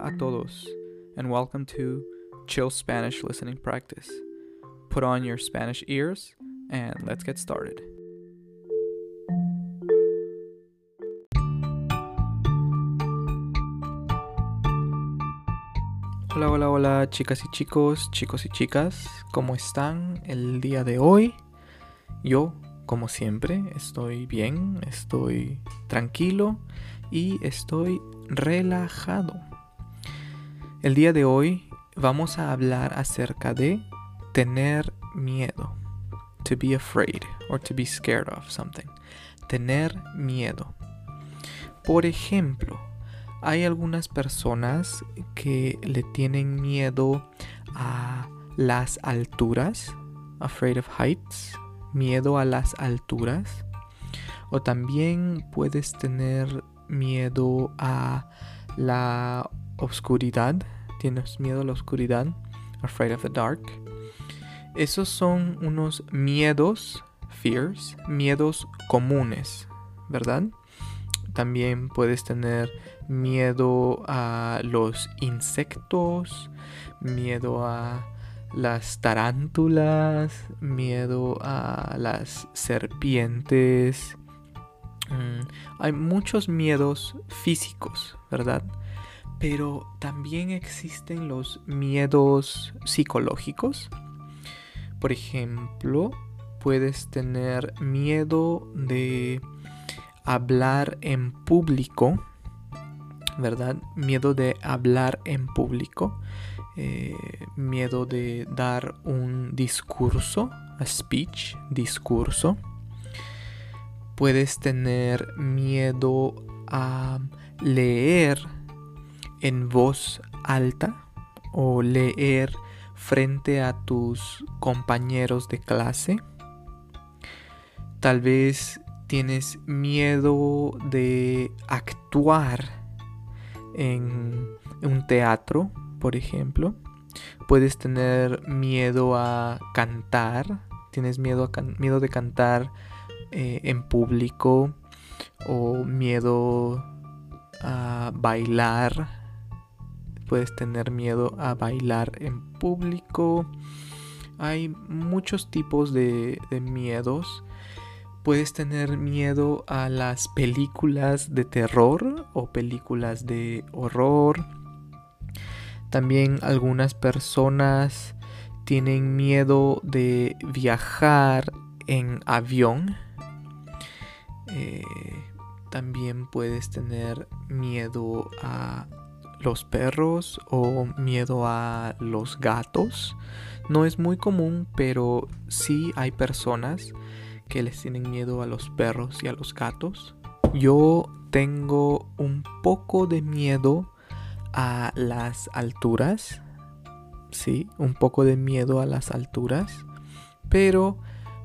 A todos, and welcome to Chill Spanish Listening Practice. Put on your Spanish ears, and let's get started. Hola, hola, hola, chicas y chicos, chicos y chicas, ¿cómo están el día de hoy? Yo, como siempre, estoy bien, estoy tranquilo y estoy relajado. El día de hoy vamos a hablar acerca de tener miedo. To be afraid or to be scared of something. Tener miedo. Por ejemplo, hay algunas personas que le tienen miedo a las alturas, afraid of heights, miedo a las alturas. O también puedes tener miedo a la oscuridad. Tienes miedo a la oscuridad. Afraid of the dark. Esos son unos miedos, fears, miedos comunes, ¿verdad? También puedes tener miedo a los insectos, miedo a las tarántulas, miedo a las serpientes. Mm, hay muchos miedos físicos, ¿verdad? Pero también existen los miedos psicológicos. Por ejemplo, puedes tener miedo de hablar en público, ¿verdad? Miedo de hablar en público, eh, miedo de dar un discurso, a speech, discurso. Puedes tener miedo a leer en voz alta o leer frente a tus compañeros de clase. Tal vez tienes miedo de actuar en un teatro, por ejemplo. Puedes tener miedo a cantar. Tienes miedo, a miedo de cantar eh, en público o miedo a bailar. Puedes tener miedo a bailar en público. Hay muchos tipos de, miedos. Puedes tener miedo a las películas de terror o películas de horror. También algunas personas tienen miedo de viajar en avión. Eh, también puedes tener miedo a los perros o miedo a los gatos. No es muy común, pero sí hay personas que les tienen miedo a los perros y a los gatos. Yo tengo un poco de miedo a las alturas. Sí, un poco de miedo a las alturas. Pero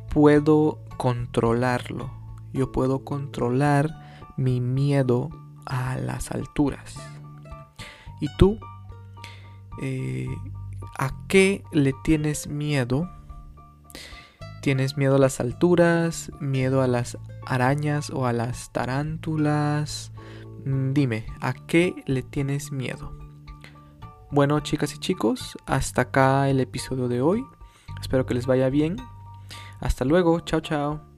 puedo controlarlo. Yo puedo controlar mi miedo a las alturas. ¿Y tú? Eh, ¿A qué le tienes miedo? ¿Tienes miedo a las alturas? ¿Miedo a las arañas o a las tarántulas? Mm, dime, ¿a qué le tienes miedo? Bueno, chicas y chicos, hasta acá el episodio de hoy. Espero que les vaya bien. Hasta luego, chao chao.